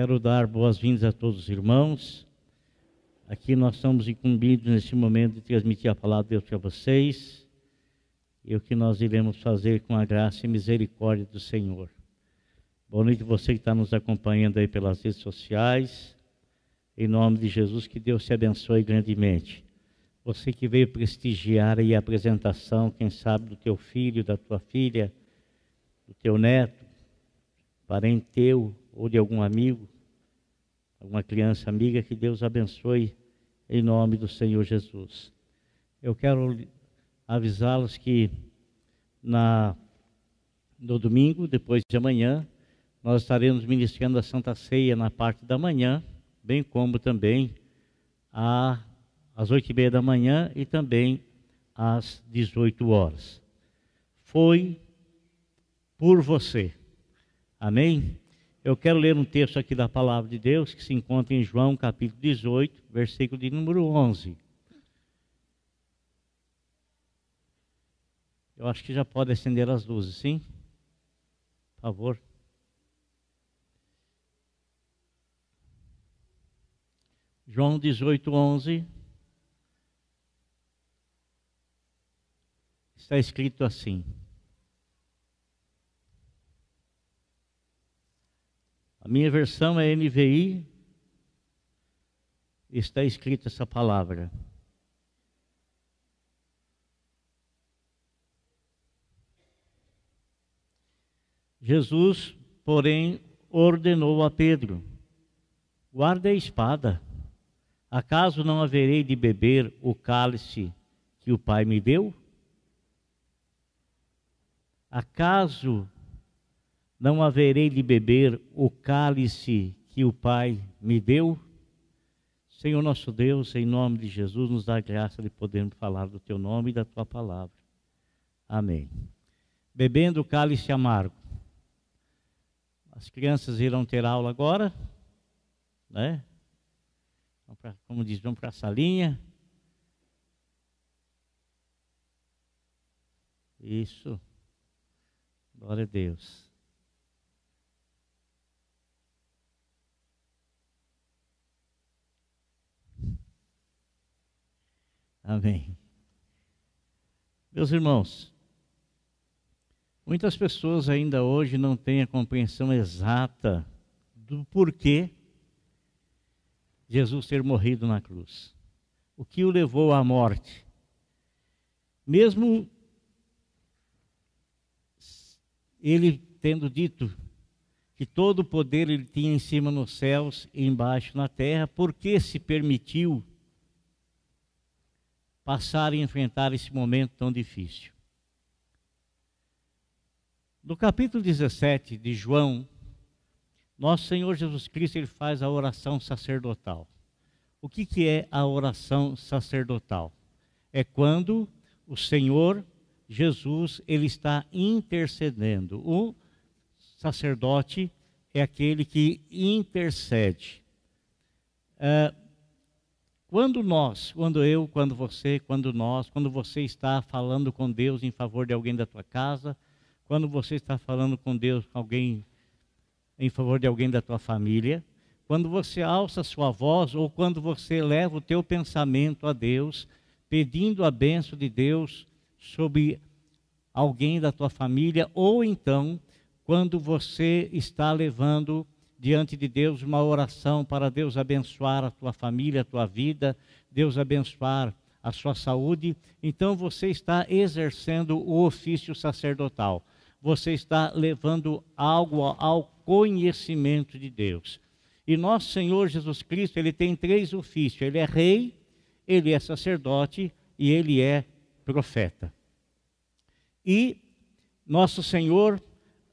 Quero dar boas-vindas a todos os irmãos. Aqui nós estamos incumbidos neste momento de transmitir a palavra de Deus para vocês e o que nós iremos fazer com a graça e misericórdia do Senhor. Boa noite você que está nos acompanhando aí pelas redes sociais. Em nome de Jesus, que Deus te abençoe grandemente. Você que veio prestigiar aí a apresentação, quem sabe, do teu filho, da tua filha, do teu neto, parente teu ou de algum amigo, alguma criança amiga, que Deus abençoe em nome do Senhor Jesus. Eu quero avisá-los que na, no domingo, depois de amanhã, nós estaremos ministrando a Santa Ceia na parte da manhã, bem como também a, às oito e meia da manhã e também às 18 horas. Foi por você. Amém? Eu quero ler um texto aqui da palavra de Deus que se encontra em João capítulo 18, versículo de número 11. Eu acho que já pode acender as luzes, sim? Por favor. João 18, 11. Está escrito assim. A minha versão é NVI. Está escrita essa palavra. Jesus, porém, ordenou a Pedro: guarde a espada. Acaso não haverei de beber o cálice que o Pai me deu? Acaso não haverei de beber o cálice que o Pai me deu? Senhor nosso Deus, em nome de Jesus, nos dá a graça de podermos falar do teu nome e da tua palavra. Amém. Bebendo o cálice amargo. As crianças irão ter aula agora, né? Como diz, vão para a salinha. Isso. Glória a Deus. Amém. Meus irmãos, muitas pessoas ainda hoje não têm a compreensão exata do porquê Jesus ter morrido na cruz. O que o levou à morte. Mesmo ele tendo dito que todo o poder ele tinha em cima nos céus e embaixo na terra, por que se permitiu passar e enfrentar esse momento tão difícil. No capítulo 17 de João, nosso Senhor Jesus Cristo ele faz a oração sacerdotal. O que, que é a oração sacerdotal? É quando o Senhor Jesus ele está intercedendo. O sacerdote é aquele que intercede. É, quando nós, quando eu, quando você, quando nós, quando você está falando com Deus em favor de alguém da tua casa, quando você está falando com Deus, alguém em favor de alguém da tua família, quando você alça a sua voz ou quando você leva o teu pensamento a Deus, pedindo a benção de Deus sobre alguém da tua família, ou então quando você está levando diante de Deus uma oração para Deus abençoar a tua família, a tua vida, Deus abençoar a sua saúde, então você está exercendo o ofício sacerdotal. Você está levando algo ao conhecimento de Deus. E nosso Senhor Jesus Cristo, ele tem três ofícios: ele é rei, ele é sacerdote e ele é profeta. E nosso Senhor,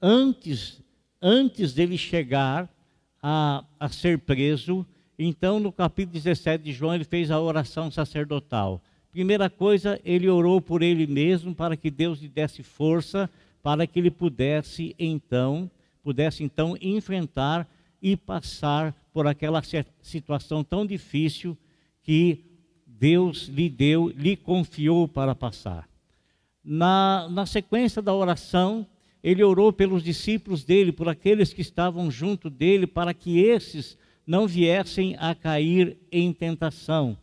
antes antes dele chegar a, a ser preso. Então, no capítulo 17 de João, ele fez a oração sacerdotal. Primeira coisa, ele orou por ele mesmo para que Deus lhe desse força para que ele pudesse então, pudesse então enfrentar e passar por aquela situação tão difícil que Deus lhe deu, lhe confiou para passar. Na, na sequência da oração, ele orou pelos discípulos dele, por aqueles que estavam junto dele, para que esses não viessem a cair em tentação.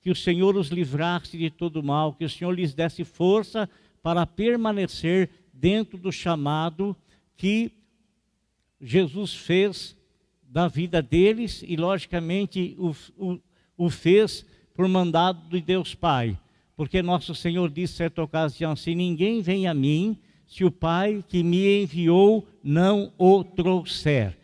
Que o Senhor os livrasse de todo mal, que o Senhor lhes desse força para permanecer dentro do chamado que Jesus fez da vida deles e, logicamente, o, o, o fez por mandado de Deus Pai. Porque nosso Senhor disse certa ocasião: Se ninguém vem a mim, se o Pai que me enviou não o trouxer.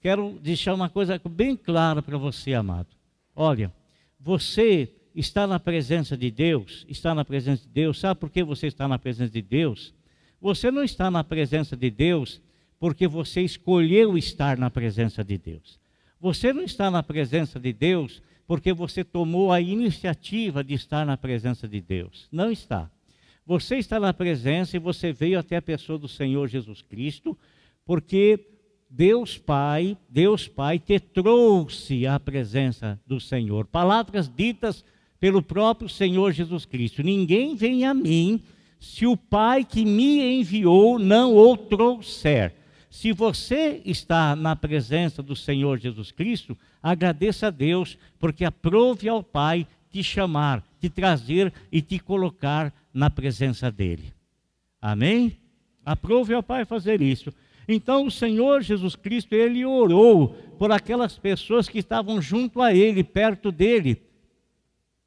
Quero deixar uma coisa bem clara para você, amado. Olha, você está na presença de Deus, está na presença de Deus. Sabe por que você está na presença de Deus? Você não está na presença de Deus porque você escolheu estar na presença de Deus. Você não está na presença de Deus porque você tomou a iniciativa de estar na presença de Deus. Não está. Você está na presença e você veio até a pessoa do Senhor Jesus Cristo, porque Deus Pai, Deus Pai te trouxe à presença do Senhor. Palavras ditas pelo próprio Senhor Jesus Cristo. Ninguém vem a mim se o Pai que me enviou não o trouxer. Se você está na presença do Senhor Jesus Cristo, agradeça a Deus, porque aprove ao Pai te chamar, te trazer e te colocar na presença dele. Amém? Aprove ao Pai fazer isso. Então o Senhor Jesus Cristo, ele orou por aquelas pessoas que estavam junto a ele, perto dele.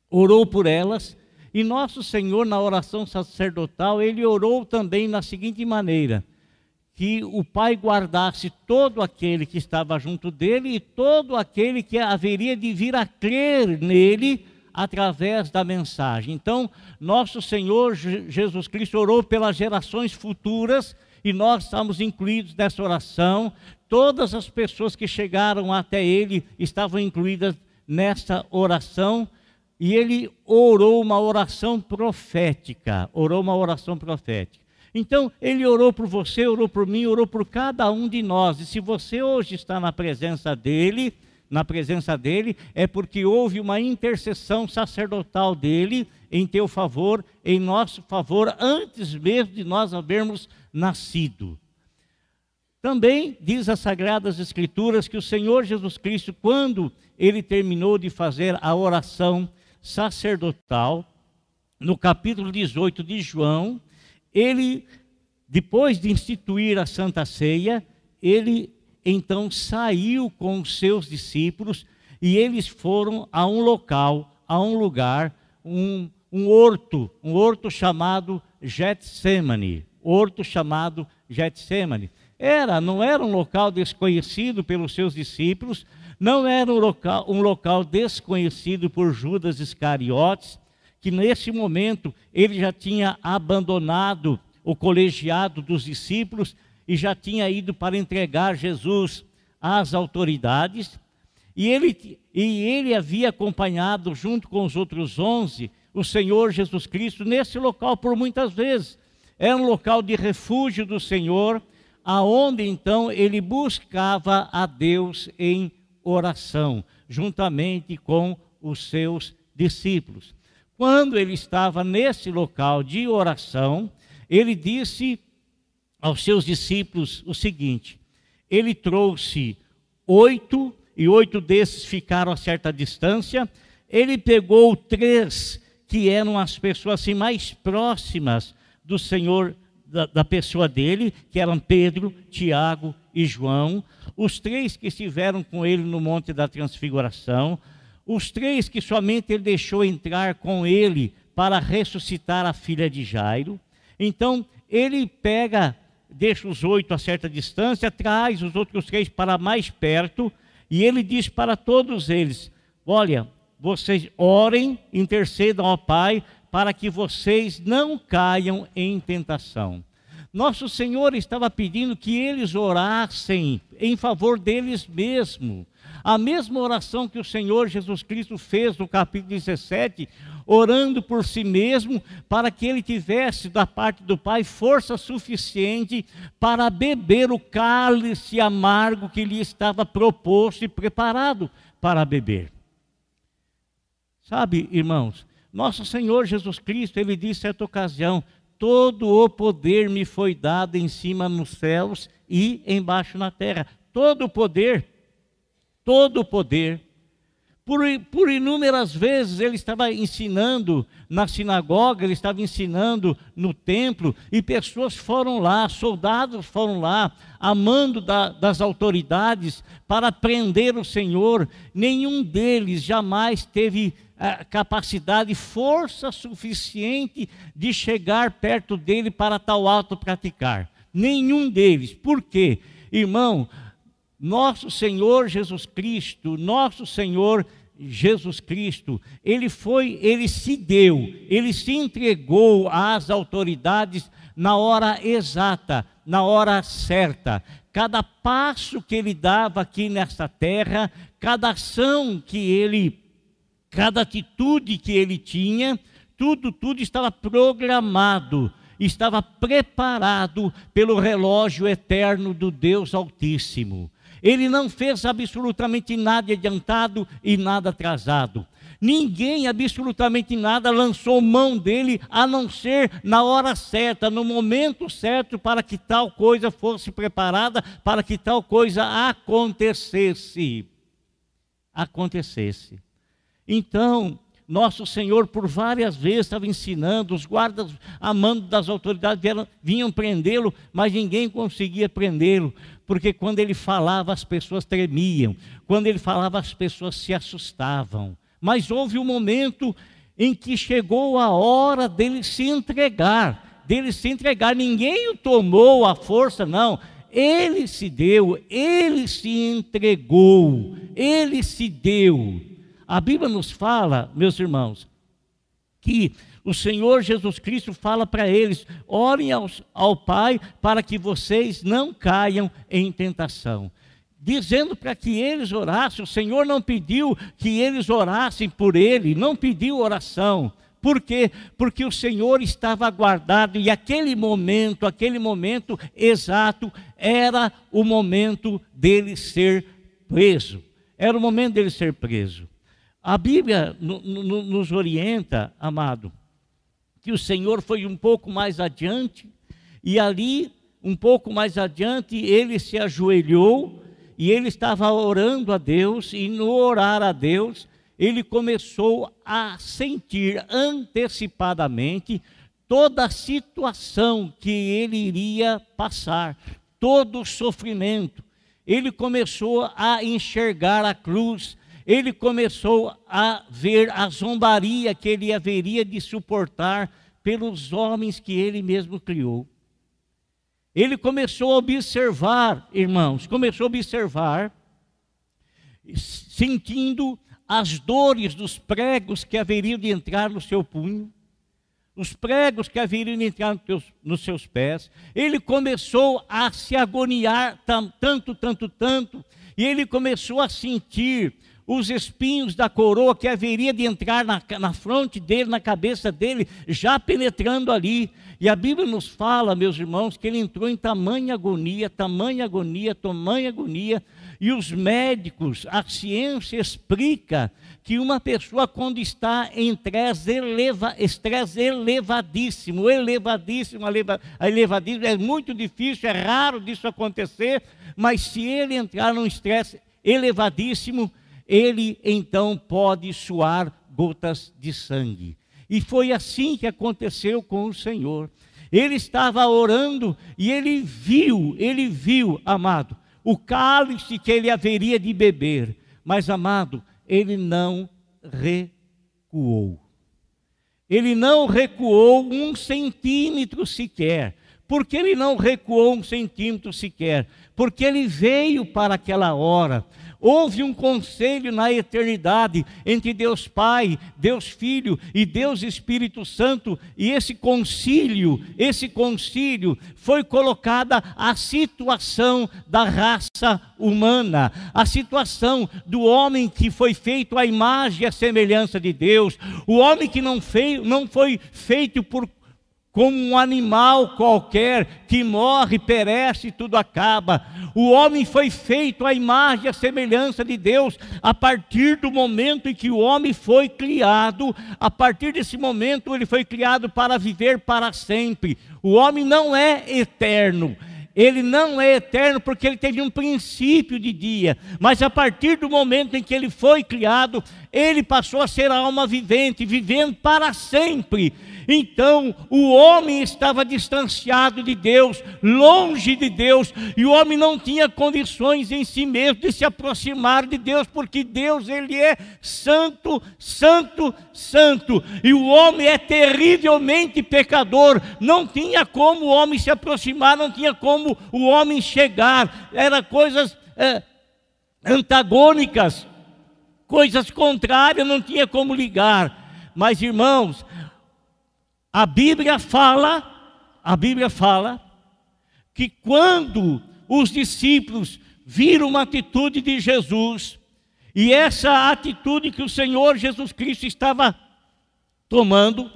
Orou por elas. E nosso Senhor, na oração sacerdotal, ele orou também na seguinte maneira: que o Pai guardasse todo aquele que estava junto dele e todo aquele que haveria de vir a crer nele através da mensagem. Então, nosso Senhor Jesus Cristo orou pelas gerações futuras e nós estamos incluídos nessa oração. Todas as pessoas que chegaram até ele estavam incluídas nessa oração. E ele orou uma oração profética, orou uma oração profética. Então, ele orou por você, orou por mim, orou por cada um de nós. E se você hoje está na presença dele, na presença dele, é porque houve uma intercessão sacerdotal dele em teu favor, em nosso favor, antes mesmo de nós havermos nascido. Também diz as Sagradas Escrituras que o Senhor Jesus Cristo, quando ele terminou de fazer a oração sacerdotal, no capítulo 18 de João, ele, depois de instituir a Santa Ceia, ele então saiu com os seus discípulos e eles foram a um local, a um lugar, um, um horto, um horto chamado Getsemane, horto chamado Getsemane. Era, não era um local desconhecido pelos seus discípulos, não era um local, um local desconhecido por Judas Iscariotes, que nesse momento ele já tinha abandonado o colegiado dos discípulos e já tinha ido para entregar Jesus às autoridades. E ele, e ele havia acompanhado, junto com os outros onze, o Senhor Jesus Cristo nesse local por muitas vezes. Era um local de refúgio do Senhor, aonde então ele buscava a Deus em oração, juntamente com os seus discípulos. Quando ele estava nesse local de oração, ele disse aos seus discípulos o seguinte: ele trouxe oito, e oito desses ficaram a certa distância. Ele pegou três que eram as pessoas assim, mais próximas do Senhor, da, da pessoa dele, que eram Pedro, Tiago e João, os três que estiveram com ele no Monte da Transfiguração, os três que somente ele deixou entrar com ele para ressuscitar a filha de Jairo. Então, ele pega deixa os oito a certa distância, traz os outros três para mais perto, e ele diz para todos eles: Olha, vocês orem, intercedam ao Pai, para que vocês não caiam em tentação. Nosso Senhor estava pedindo que eles orassem em favor deles mesmos. A mesma oração que o Senhor Jesus Cristo fez no capítulo 17, orando por si mesmo, para que ele tivesse da parte do Pai força suficiente para beber o cálice amargo que lhe estava proposto e preparado para beber. Sabe, irmãos, nosso Senhor Jesus Cristo, ele disse certa ocasião: todo o poder me foi dado em cima nos céus e embaixo na terra. Todo o poder, todo o poder. Por, por, inúmeras vezes ele estava ensinando na sinagoga, ele estava ensinando no templo, e pessoas foram lá, soldados foram lá, amando da, das autoridades para prender o Senhor. Nenhum deles jamais teve a capacidade, força suficiente de chegar perto dele para tal ato praticar. Nenhum deles. Por quê? Irmão, nosso Senhor Jesus Cristo, nosso Senhor Jesus Cristo, ele foi, ele se deu, ele se entregou às autoridades na hora exata, na hora certa. Cada passo que ele dava aqui nesta terra, cada ação que ele, cada atitude que ele tinha, tudo, tudo estava programado, estava preparado pelo relógio eterno do Deus Altíssimo. Ele não fez absolutamente nada adiantado e nada atrasado. Ninguém, absolutamente nada, lançou mão dele, a não ser na hora certa, no momento certo, para que tal coisa fosse preparada, para que tal coisa acontecesse. Acontecesse. Então, nosso Senhor, por várias vezes, estava ensinando, os guardas, amando das autoridades, vieram, vinham prendê-lo, mas ninguém conseguia prendê-lo, porque quando ele falava, as pessoas tremiam, quando ele falava, as pessoas se assustavam. Mas houve um momento em que chegou a hora dele se entregar, dele se entregar. Ninguém o tomou à força, não. Ele se deu, ele se entregou, ele se deu. A Bíblia nos fala, meus irmãos, que o Senhor Jesus Cristo fala para eles: orem aos, ao Pai para que vocês não caiam em tentação. Dizendo para que eles orassem, o Senhor não pediu que eles orassem por ele, não pediu oração. Por quê? Porque o Senhor estava aguardado e aquele momento, aquele momento exato, era o momento dele ser preso. Era o momento dele ser preso. A Bíblia nos orienta, amado, que o Senhor foi um pouco mais adiante, e ali, um pouco mais adiante, ele se ajoelhou e ele estava orando a Deus, e no orar a Deus, ele começou a sentir antecipadamente toda a situação que ele iria passar, todo o sofrimento. Ele começou a enxergar a cruz, ele começou a ver a zombaria que ele haveria de suportar pelos homens que ele mesmo criou. Ele começou a observar, irmãos, começou a observar, sentindo as dores dos pregos que haveriam de entrar no seu punho, os pregos que haveriam de entrar nos, teus, nos seus pés. Ele começou a se agoniar tanto, tanto, tanto, e ele começou a sentir os espinhos da coroa que haveria de entrar na, na fronte dele, na cabeça dele, já penetrando ali. E a Bíblia nos fala, meus irmãos, que ele entrou em tamanha agonia, tamanha agonia, tamanha agonia. E os médicos, a ciência explica que uma pessoa, quando está em estresse, eleva, estresse elevadíssimo, elevadíssimo, elevadíssimo, é muito difícil, é raro disso acontecer, mas se ele entrar num estresse elevadíssimo, ele então pode suar gotas de sangue. E foi assim que aconteceu com o Senhor. Ele estava orando e ele viu, ele viu, amado, o cálice que ele haveria de beber. Mas, amado, ele não recuou. Ele não recuou um centímetro sequer. Por que ele não recuou um centímetro sequer? Porque ele veio para aquela hora. Houve um conselho na eternidade entre Deus Pai, Deus Filho e Deus Espírito Santo, e esse concílio, esse concílio foi colocada a situação da raça humana, a situação do homem que foi feito à imagem e à semelhança de Deus, o homem que não, não foi feito por como um animal qualquer que morre, perece e tudo acaba. O homem foi feito à imagem e à semelhança de Deus a partir do momento em que o homem foi criado. A partir desse momento, ele foi criado para viver para sempre. O homem não é eterno. Ele não é eterno porque ele teve um princípio de dia, mas a partir do momento em que ele foi criado, ele passou a ser a alma vivente, vivendo para sempre. Então o homem estava distanciado de Deus, longe de Deus, e o homem não tinha condições em si mesmo de se aproximar de Deus, porque Deus ele é santo, santo, santo, e o homem é terrivelmente pecador. Não tinha como o homem se aproximar, não tinha como o homem chegar. Era coisas é, antagônicas, coisas contrárias, não tinha como ligar. Mas irmãos, a Bíblia fala, a Bíblia fala que quando os discípulos viram uma atitude de Jesus, e essa atitude que o Senhor Jesus Cristo estava tomando,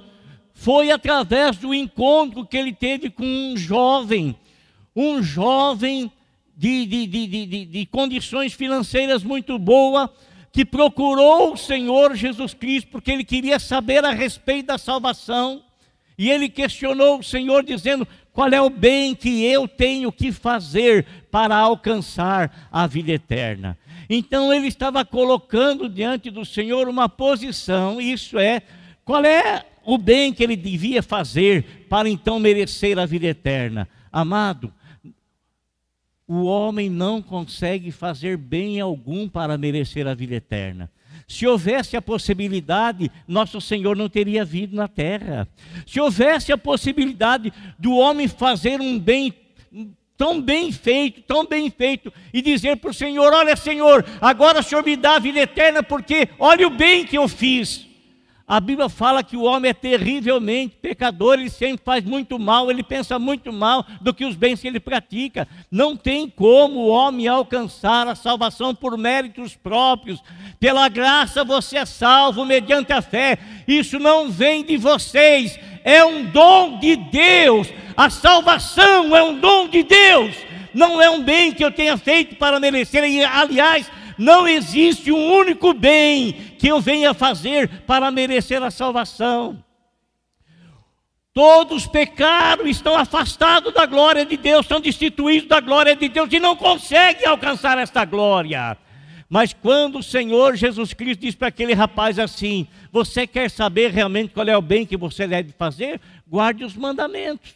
foi através do encontro que ele teve com um jovem, um jovem de, de, de, de, condições financeiras muito boas, que procurou o Senhor Jesus Cristo porque ele queria saber a respeito da salvação. E ele questionou o Senhor, dizendo: Qual é o bem que eu tenho que fazer para alcançar a vida eterna? Então ele estava colocando diante do Senhor uma posição, isso é, qual é o bem que ele devia fazer para então merecer a vida eterna? Amado, o homem não consegue fazer bem algum para merecer a vida eterna. Se houvesse a possibilidade, nosso Senhor não teria vindo na terra. Se houvesse a possibilidade do homem fazer um bem tão bem feito, tão bem feito, e dizer para o Senhor: Olha, Senhor, agora o Senhor me dá a vida eterna, porque olha o bem que eu fiz. A Bíblia fala que o homem é terrivelmente pecador, ele sempre faz muito mal, ele pensa muito mal do que os bens que ele pratica. Não tem como o homem alcançar a salvação por méritos próprios. Pela graça você é salvo mediante a fé. Isso não vem de vocês, é um dom de Deus. A salvação é um dom de Deus. Não é um bem que eu tenha feito para merecer. Aliás, não existe um único bem que eu venha fazer para merecer a salvação. Todos pecaram, estão afastados da glória de Deus, estão destituídos da glória de Deus e não conseguem alcançar esta glória. Mas quando o Senhor Jesus Cristo diz para aquele rapaz assim: Você quer saber realmente qual é o bem que você deve fazer? Guarde os mandamentos.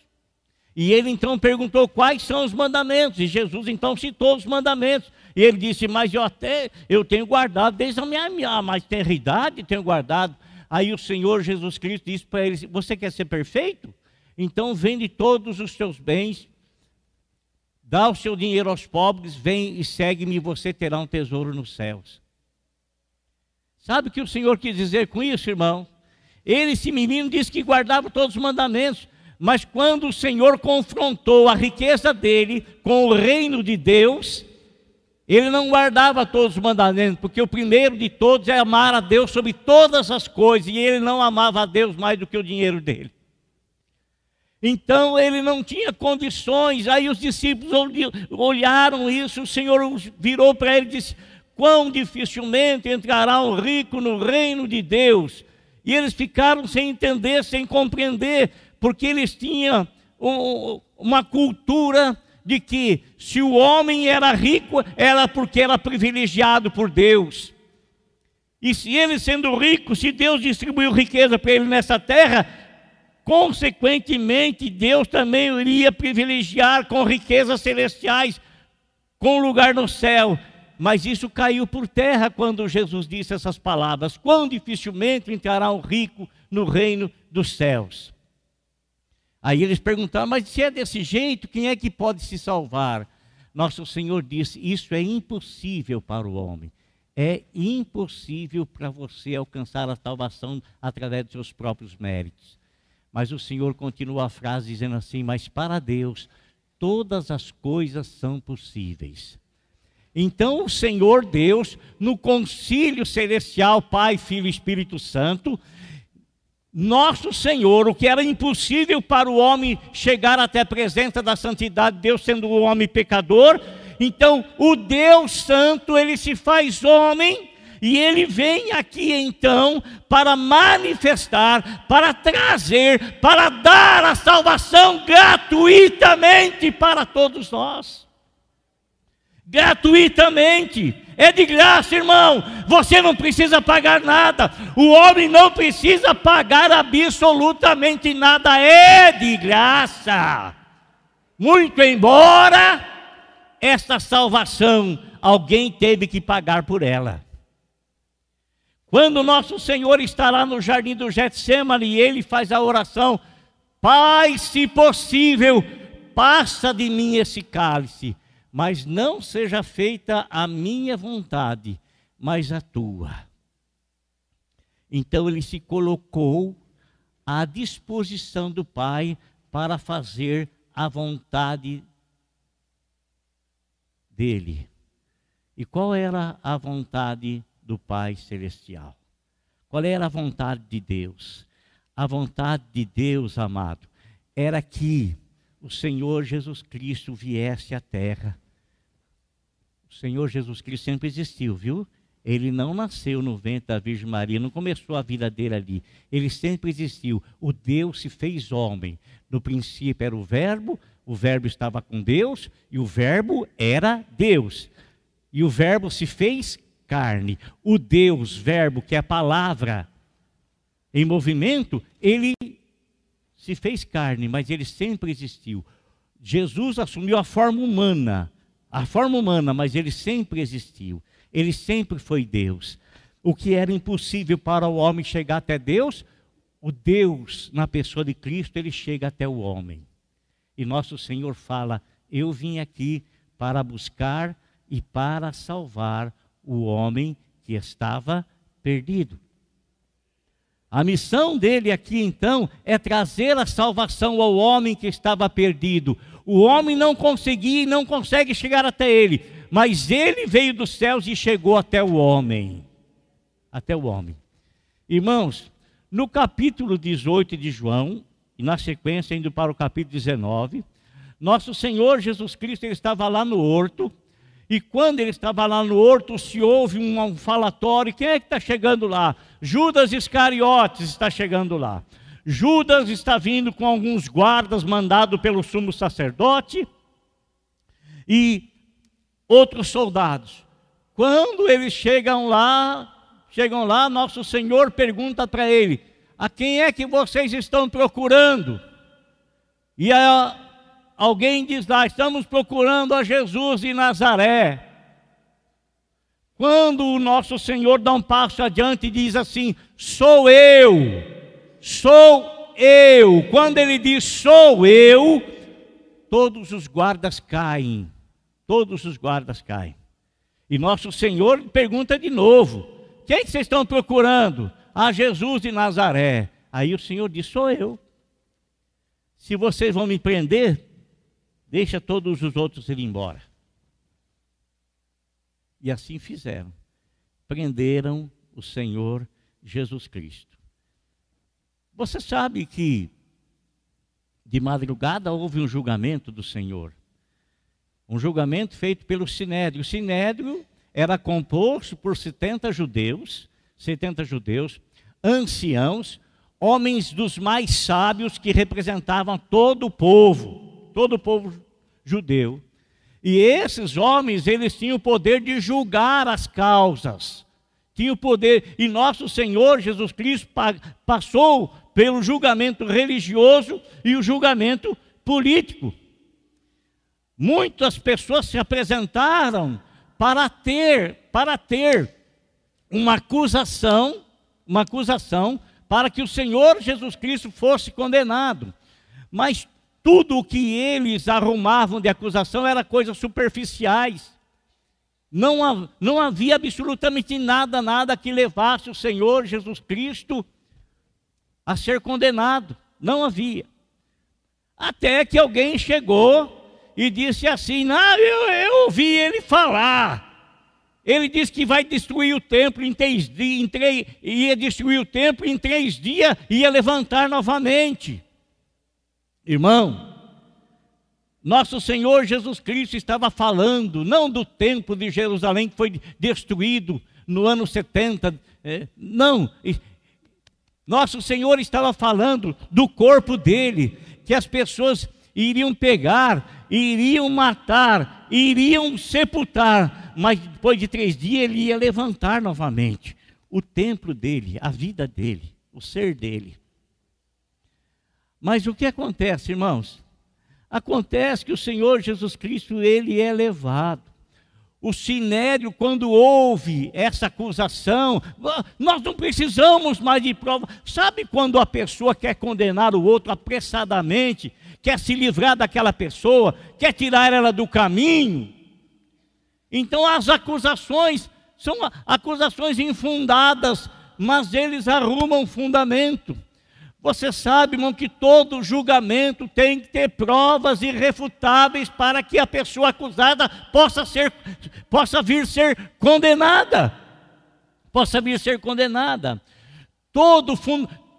E ele então perguntou quais são os mandamentos, e Jesus então citou os mandamentos. E ele disse: Mas eu até eu tenho guardado desde a minha, mais idade, tenho guardado. Aí o Senhor Jesus Cristo disse para ele: Você quer ser perfeito? Então vende todos os seus bens, dá o seu dinheiro aos pobres, vem e segue-me, e você terá um tesouro nos céus. Sabe o que o Senhor quis dizer com isso, irmão? Ele, esse menino, disse que guardava todos os mandamentos, mas quando o Senhor confrontou a riqueza dele com o reino de Deus, ele não guardava todos os mandamentos, porque o primeiro de todos é amar a Deus sobre todas as coisas, e ele não amava a Deus mais do que o dinheiro dele. Então ele não tinha condições, aí os discípulos olharam isso, o Senhor virou para ele e disse: Quão dificilmente entrará um rico no reino de Deus. E eles ficaram sem entender, sem compreender, porque eles tinham uma cultura de que se o homem era rico, era porque era privilegiado por Deus. E se ele sendo rico, se Deus distribuiu riqueza para ele nessa terra, consequentemente Deus também iria privilegiar com riquezas celestiais, com lugar no céu. Mas isso caiu por terra quando Jesus disse essas palavras: Quão dificilmente entrará um rico no reino dos céus. Aí eles perguntaram, mas se é desse jeito, quem é que pode se salvar? Nosso Senhor disse: Isso é impossível para o homem. É impossível para você alcançar a salvação através dos seus próprios méritos. Mas o Senhor continua a frase dizendo assim: Mas para Deus todas as coisas são possíveis. Então o Senhor Deus, no concílio celestial, Pai, Filho e Espírito Santo, nosso Senhor, o que era impossível para o homem chegar até a presença da santidade, Deus sendo o homem pecador, então o Deus Santo, ele se faz homem e ele vem aqui então para manifestar, para trazer, para dar a salvação gratuitamente para todos nós. Gratuitamente. É de graça, irmão. Você não precisa pagar nada. O homem não precisa pagar absolutamente nada. É de graça. Muito embora esta salvação alguém teve que pagar por ela. Quando nosso Senhor está lá no jardim do Getsemane e ele faz a oração: Pai, se possível, passa de mim esse cálice mas não seja feita a minha vontade, mas a tua. Então ele se colocou à disposição do Pai para fazer a vontade dele. E qual era a vontade do Pai Celestial? Qual era a vontade de Deus? A vontade de Deus, amado, era que o Senhor Jesus Cristo viesse à terra. O Senhor Jesus Cristo sempre existiu, viu? Ele não nasceu no ventre da Virgem Maria, não começou a vida dele ali. Ele sempre existiu. O Deus se fez homem. No princípio era o Verbo, o Verbo estava com Deus e o Verbo era Deus. E o Verbo se fez carne. O Deus, Verbo, que é a palavra em movimento, ele se fez carne, mas ele sempre existiu. Jesus assumiu a forma humana, a forma humana, mas ele sempre existiu. Ele sempre foi Deus. O que era impossível para o homem chegar até Deus, o Deus, na pessoa de Cristo, ele chega até o homem. E nosso Senhor fala: Eu vim aqui para buscar e para salvar o homem que estava perdido. A missão dele aqui então é trazer a salvação ao homem que estava perdido. O homem não conseguia e não consegue chegar até ele, mas ele veio dos céus e chegou até o homem. Até o homem. Irmãos, no capítulo 18 de João, e na sequência indo para o capítulo 19, nosso Senhor Jesus Cristo ele estava lá no horto, e quando ele estava lá no horto, se ouve um, falatório: quem é que está chegando lá? Judas Iscariotes está chegando lá. Judas está vindo com alguns guardas mandado pelo sumo sacerdote e outros soldados. Quando eles chegam lá, chegam lá, nosso Senhor pergunta para ele: A quem é que vocês estão procurando? E a, Alguém diz lá, estamos procurando a Jesus de Nazaré. Quando o nosso Senhor dá um passo adiante e diz assim: Sou eu, sou eu. Quando ele diz sou eu, todos os guardas caem. Todos os guardas caem. E nosso Senhor pergunta de novo: Quem vocês estão procurando? A Jesus de Nazaré. Aí o Senhor diz: Sou eu. Se vocês vão me prender, Deixa todos os outros ir embora. E assim fizeram. Prenderam o Senhor Jesus Cristo. Você sabe que de madrugada houve um julgamento do Senhor. Um julgamento feito pelo Sinédrio. O Sinédrio era composto por 70 judeus, 70 judeus, anciãos, homens dos mais sábios que representavam todo o povo todo o povo judeu. E esses homens, eles tinham o poder de julgar as causas. Tinham o poder, e nosso Senhor Jesus Cristo passou pelo julgamento religioso e o julgamento político. Muitas pessoas se apresentaram para ter, para ter uma acusação, uma acusação para que o Senhor Jesus Cristo fosse condenado. Mas tudo o que eles arrumavam de acusação era coisas superficiais. Não, não havia absolutamente nada, nada que levasse o Senhor Jesus Cristo a ser condenado. Não havia. Até que alguém chegou e disse assim: Não, eu, eu ouvi ele falar. Ele diz que vai destruir o templo em três dias, ia destruir o templo em três dias, ia levantar novamente. Irmão, nosso Senhor Jesus Cristo estava falando, não do templo de Jerusalém que foi destruído no ano 70, é, não. Nosso Senhor estava falando do corpo dele, que as pessoas iriam pegar, iriam matar, iriam sepultar, mas depois de três dias ele ia levantar novamente o templo dele, a vida dele, o ser dele. Mas o que acontece, irmãos? Acontece que o Senhor Jesus Cristo, ele é levado. O sinédrio, quando ouve essa acusação, nós não precisamos mais de prova. Sabe quando a pessoa quer condenar o outro apressadamente, quer se livrar daquela pessoa, quer tirar ela do caminho? Então as acusações são acusações infundadas, mas eles arrumam fundamento. Você sabe, irmão, que todo julgamento tem que ter provas irrefutáveis para que a pessoa acusada possa, ser, possa vir ser condenada. Possa vir ser condenada. Todo,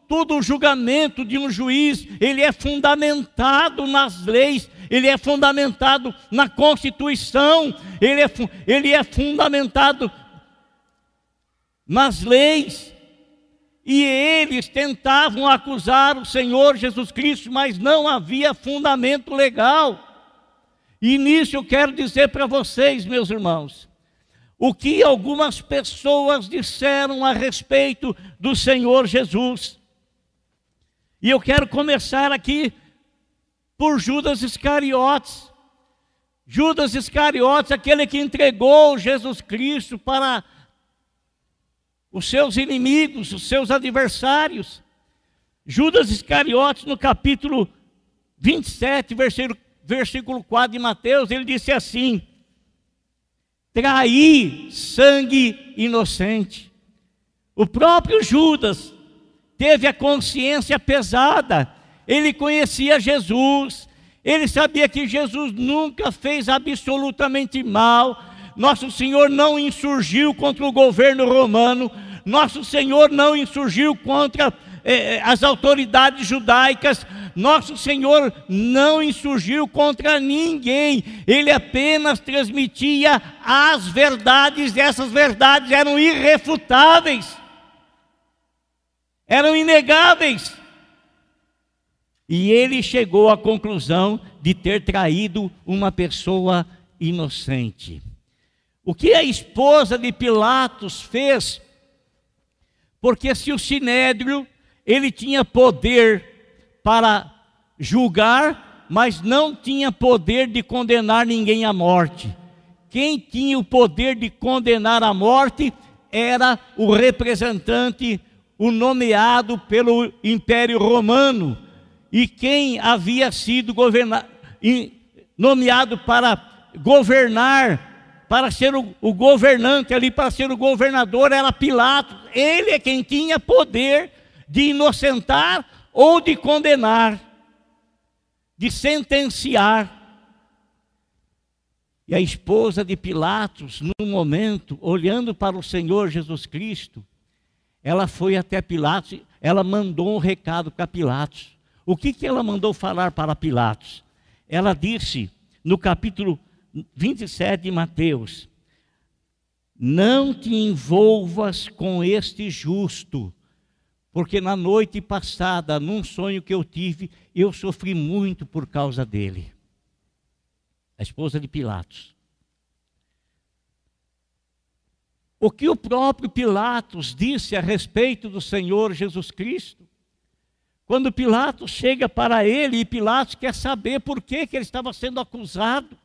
todo julgamento de um juiz, ele é fundamentado nas leis, ele é fundamentado na Constituição, ele é, ele é fundamentado nas leis. E eles tentavam acusar o Senhor Jesus Cristo, mas não havia fundamento legal. E nisso eu quero dizer para vocês, meus irmãos, o que algumas pessoas disseram a respeito do Senhor Jesus. E eu quero começar aqui por Judas Iscariotes. Judas Iscariotes, aquele que entregou Jesus Cristo para os seus inimigos, os seus adversários. Judas Iscariotes, no capítulo 27, versículo, versículo 4 de Mateus, ele disse assim: traí sangue inocente. O próprio Judas teve a consciência pesada, ele conhecia Jesus, ele sabia que Jesus nunca fez absolutamente mal, nosso Senhor não insurgiu contra o governo romano, nosso Senhor não insurgiu contra eh, eh, as autoridades judaicas, nosso Senhor não insurgiu contra ninguém, ele apenas transmitia as verdades, e essas verdades eram irrefutáveis, eram inegáveis. E ele chegou à conclusão de ter traído uma pessoa inocente. O que a esposa de Pilatos fez? Porque se o sinédrio ele tinha poder para julgar, mas não tinha poder de condenar ninguém à morte. Quem tinha o poder de condenar à morte era o representante, o nomeado pelo Império Romano. E quem havia sido nomeado para governar para ser o, o, governante ali, para ser o governador, era Pilatos. Ele é quem tinha poder de inocentar ou de condenar, de sentenciar. E a esposa de Pilatos, num momento, olhando para o Senhor Jesus Cristo, ela foi até Pilatos, ela mandou um recado para Pilatos. O que, que ela mandou falar para Pilatos? Ela disse, no capítulo 27 de Mateus: Não te envolvas com este justo, porque na noite passada, num sonho que eu tive, eu sofri muito por causa dele. A esposa de Pilatos. O que o próprio Pilatos disse a respeito do Senhor Jesus Cristo? Quando Pilatos chega para ele e Pilatos quer saber por que, que ele estava sendo acusado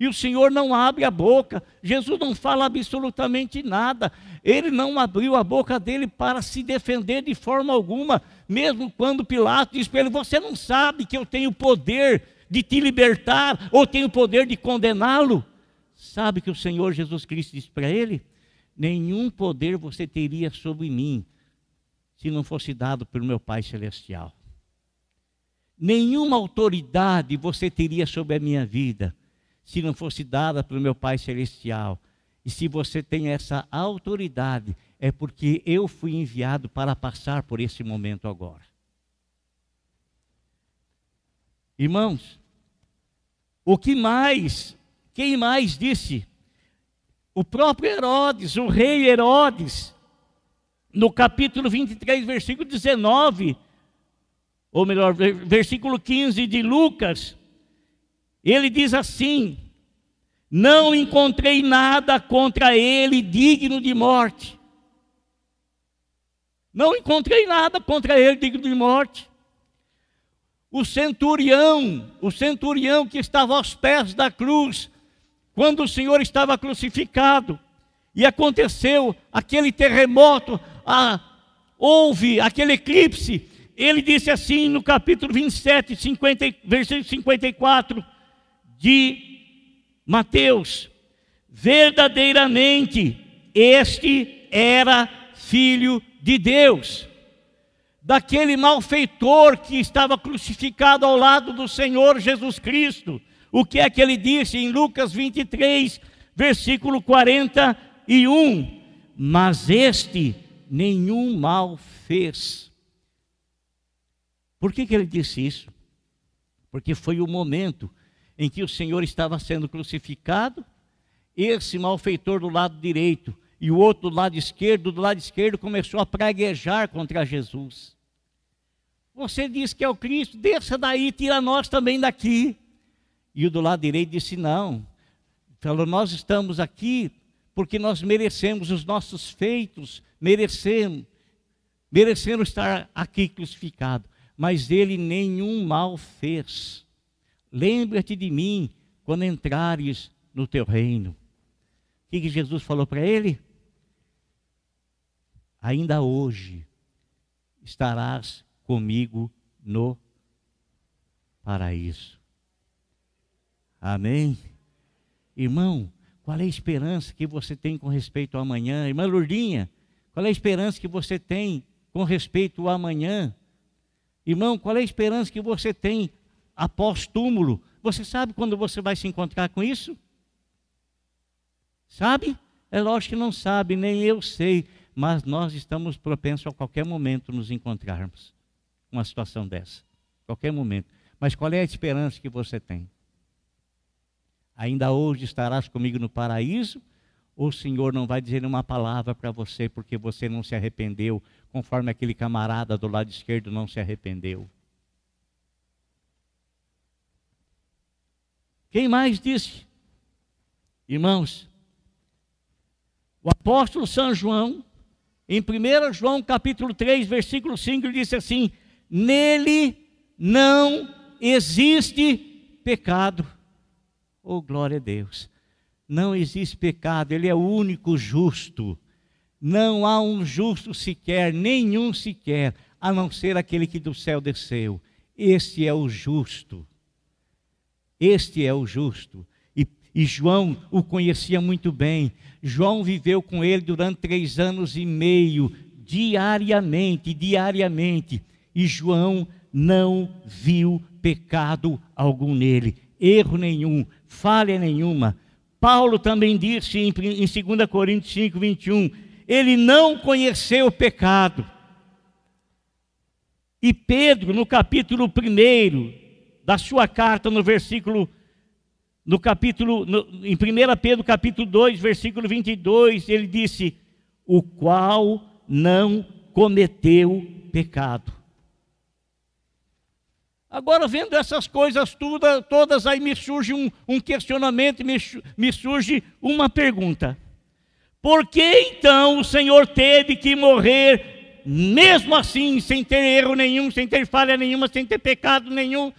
e o Senhor não abre a boca. Jesus não fala absolutamente nada. Ele não abriu a boca dele para se defender de forma alguma, mesmo quando Pilatos diz para ele: Você não sabe que eu tenho poder de te libertar ou tenho poder de condená-lo? Sabe que o Senhor Jesus Cristo disse para ele: Nenhum poder você teria sobre mim se não fosse dado pelo meu Pai Celestial. Nenhuma autoridade você teria sobre a minha vida se não fosse dada pelo meu Pai Celestial. E se você tem essa autoridade, é porque eu fui enviado para passar por esse momento agora. Irmãos, o que mais? Quem mais disse? O próprio Herodes, o rei Herodes, no capítulo 23, versículo 19, ou melhor, versículo 15 de Lucas, ele diz assim: Não encontrei nada contra ele digno de morte. Não encontrei nada contra ele digno de morte o centurião, o centurião que estava aos pés da cruz, quando o Senhor estava crucificado, e aconteceu aquele terremoto, ah, houve aquele eclipse, ele disse assim no capítulo 27, 50, versículo 54 de Mateus: verdadeiramente este era filho de Deus daquele malfeitor que estava crucificado ao lado do Senhor Jesus Cristo. O que é que ele disse em Lucas 23, versículo 41? Mas este nenhum mal fez. Por que, que ele disse isso? Porque foi o momento em que o Senhor estava sendo crucificado, esse malfeitor do lado direito e o outro do lado esquerdo, do lado esquerdo começou a praguejar contra Jesus. Você diz que é o Cristo, desça daí, tira nós também daqui. E o do lado direito disse: Não. Falou: Nós estamos aqui porque nós merecemos os nossos feitos, merecemos, merecemos estar aqui crucificado. Mas ele nenhum mal fez. Lembra-te de mim quando entrares no teu reino. O que, que Jesus falou para ele? ainda hoje estarás comigo no paraíso. Amém? Irmão, qual é a esperança que você tem com respeito ao amanhã? Irmã Lourdinha, qual é a esperança que você tem com respeito ao amanhã? Irmão, qual é a esperança que você tem após túmulo? Você sabe quando você vai se encontrar com isso? Sabe? É lógico que não sabe, nem eu sei mas nós estamos propensos a qualquer momento nos encontrarmos com uma situação dessa. Qualquer momento. Mas qual é a esperança que você tem? Ainda hoje estarás comigo no paraíso? Ou o Senhor não vai dizer uma palavra para você porque você não se arrependeu, conforme aquele camarada do lado esquerdo não se arrependeu? Quem mais disse? Irmãos, o apóstolo São João em 1 João capítulo 3, versículo 5, ele disse assim: Nele não existe pecado. Oh, glória a Deus. Não existe pecado, ele é o único justo. Não há um justo sequer, nenhum sequer, a não ser aquele que do céu desceu. Este é o justo. Este é o justo. E, e João o conhecia muito bem. João viveu com ele durante três anos e meio, diariamente, diariamente, e João não viu pecado algum nele, erro nenhum, falha nenhuma. Paulo também disse em, em 2 Coríntios 5, 21, ele não conheceu o pecado. E Pedro, no capítulo 1 da sua carta, no versículo no capítulo, no, em 1 Pedro capítulo 2, versículo 22, ele disse: o qual não cometeu pecado. Agora, vendo essas coisas todas, todas aí me surge um, um questionamento, me, me surge uma pergunta. Por que então o Senhor teve que morrer, mesmo assim, sem ter erro nenhum, sem ter falha nenhuma, sem ter pecado nenhum?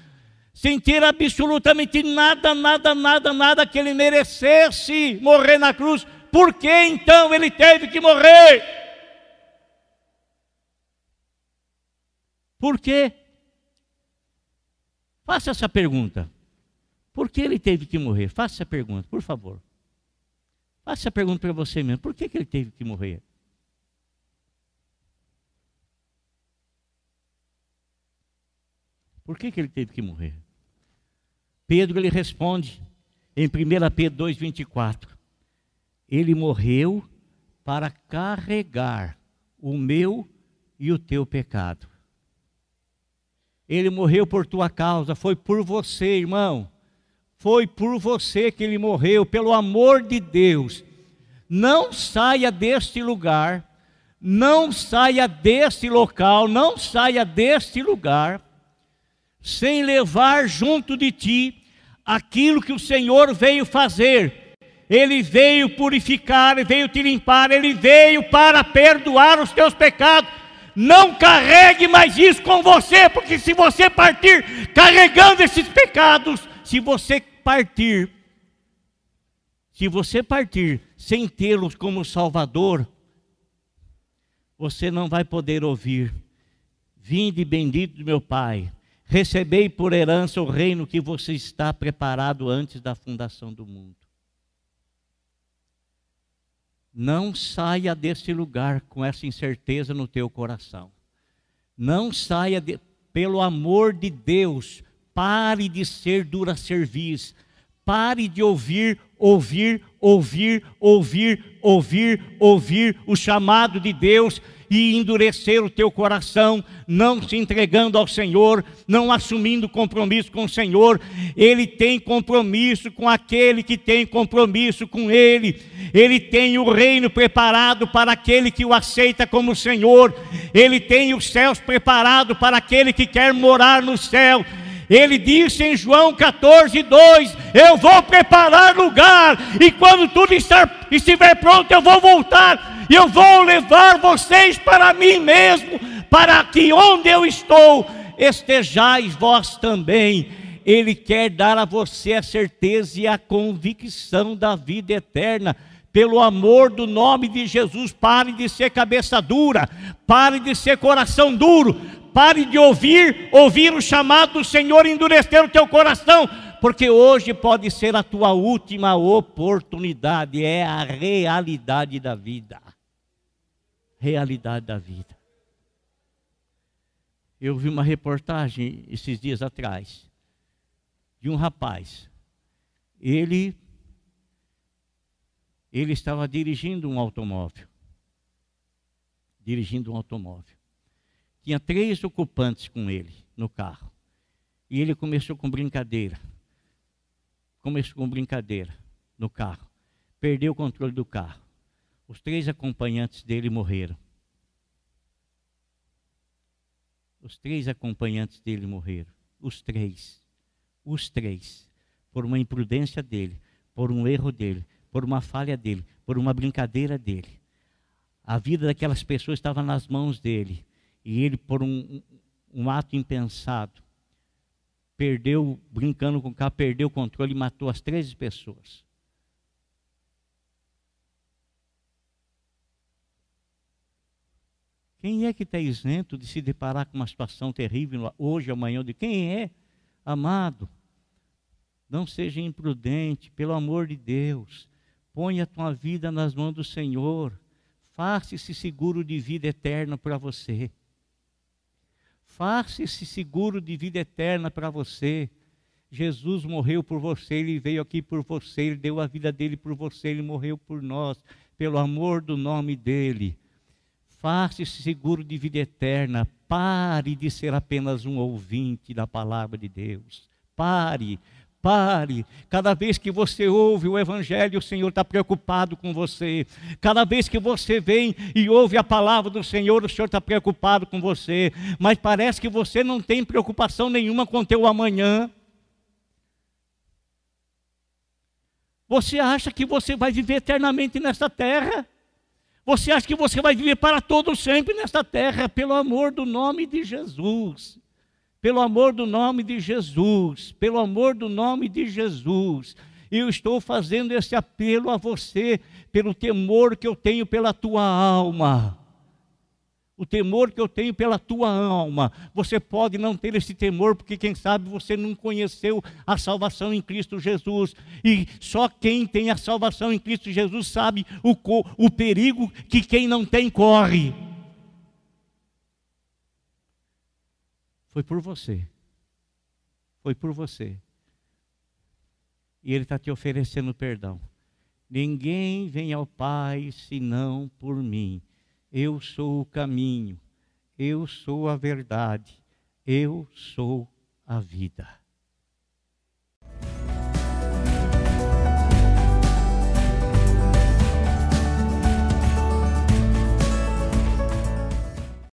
Sem ter absolutamente nada, nada, nada, nada que ele merecesse morrer na cruz, por que então ele teve que morrer? Por quê? Faça essa pergunta. Por que ele teve que morrer? Faça essa pergunta, por favor. Faça essa pergunta para você mesmo. Por que, que ele teve que morrer? Por que, que ele teve que morrer? Pedro lhe responde em 1 Pedro 2,24: Ele morreu para carregar o meu e o teu pecado. Ele morreu por tua causa, foi por você, irmão. Foi por você que ele morreu, pelo amor de Deus. Não saia deste lugar, não saia deste local, não saia deste lugar, sem levar junto de ti aquilo que o Senhor veio fazer. Ele veio purificar, ele veio te limpar, ele veio para perdoar os teus pecados. Não carregue mais isso com você, porque se você partir carregando esses pecados, se você partir, se você partir sem tê-los como Salvador, você não vai poder ouvir. Vinde bendito do meu Pai, recebei por herança o reino que você está preparado antes da fundação do mundo. Não saia desse lugar com essa incerteza no teu coração. Não saia, de, pelo amor de Deus, pare de ser dura serviço. Pare de ouvir, ouvir, ouvir, ouvir, ouvir, ouvir o chamado de Deus e endurecer o teu coração, não se entregando ao Senhor, não assumindo compromisso com o Senhor. Ele tem compromisso com aquele que tem compromisso com Ele. Ele tem o reino preparado para aquele que o aceita como Senhor. Ele tem os céus preparados para aquele que quer morar no céu. Ele disse em João 14, 2: Eu vou preparar lugar, e quando tudo estiver pronto, eu vou voltar eu vou levar vocês para mim mesmo, para que onde eu estou estejais vós também. Ele quer dar a você a certeza e a convicção da vida eterna. Pelo amor do nome de Jesus, pare de ser cabeça dura, pare de ser coração duro, pare de ouvir, ouvir o chamado do Senhor endurecer o teu coração, porque hoje pode ser a tua última oportunidade, é a realidade da vida realidade da vida. Eu vi uma reportagem esses dias atrás de um rapaz. Ele ele estava dirigindo um automóvel. Dirigindo um automóvel. Tinha três ocupantes com ele no carro. E ele começou com brincadeira. Começou com brincadeira no carro. Perdeu o controle do carro. Os três acompanhantes dele morreram. Os três acompanhantes dele morreram. Os três. Os três. Por uma imprudência dele, por um erro dele, por uma falha dele, por uma brincadeira dele. A vida daquelas pessoas estava nas mãos dele. E ele, por um, um ato impensado, perdeu, brincando com o carro, perdeu o controle e matou as três pessoas. Quem é que está isento de se deparar com uma situação terrível hoje, amanhã? De quem é, amado? Não seja imprudente, pelo amor de Deus. Ponha a tua vida nas mãos do Senhor. Faça esse seguro de vida eterna para você. Faça esse seguro de vida eterna para você. Jesus morreu por você, ele veio aqui por você, ele deu a vida dele por você, ele morreu por nós, pelo amor do nome dele. Faça esse seguro de vida eterna. Pare de ser apenas um ouvinte da palavra de Deus. Pare, pare. Cada vez que você ouve o Evangelho, o Senhor está preocupado com você. Cada vez que você vem e ouve a palavra do Senhor, o Senhor está preocupado com você. Mas parece que você não tem preocupação nenhuma com o teu amanhã. Você acha que você vai viver eternamente nessa terra? Você acha que você vai viver para todo sempre nesta terra, pelo amor do nome de Jesus. Pelo amor do nome de Jesus, pelo amor do nome de Jesus. Eu estou fazendo esse apelo a você, pelo temor que eu tenho pela tua alma o temor que eu tenho pela tua alma. Você pode não ter esse temor, porque quem sabe você não conheceu a salvação em Cristo Jesus. E só quem tem a salvação em Cristo Jesus sabe o, o perigo que quem não tem corre. Foi por você. Foi por você. E Ele está te oferecendo perdão. Ninguém vem ao Pai senão por mim. Eu sou o caminho, eu sou a verdade, eu sou a vida.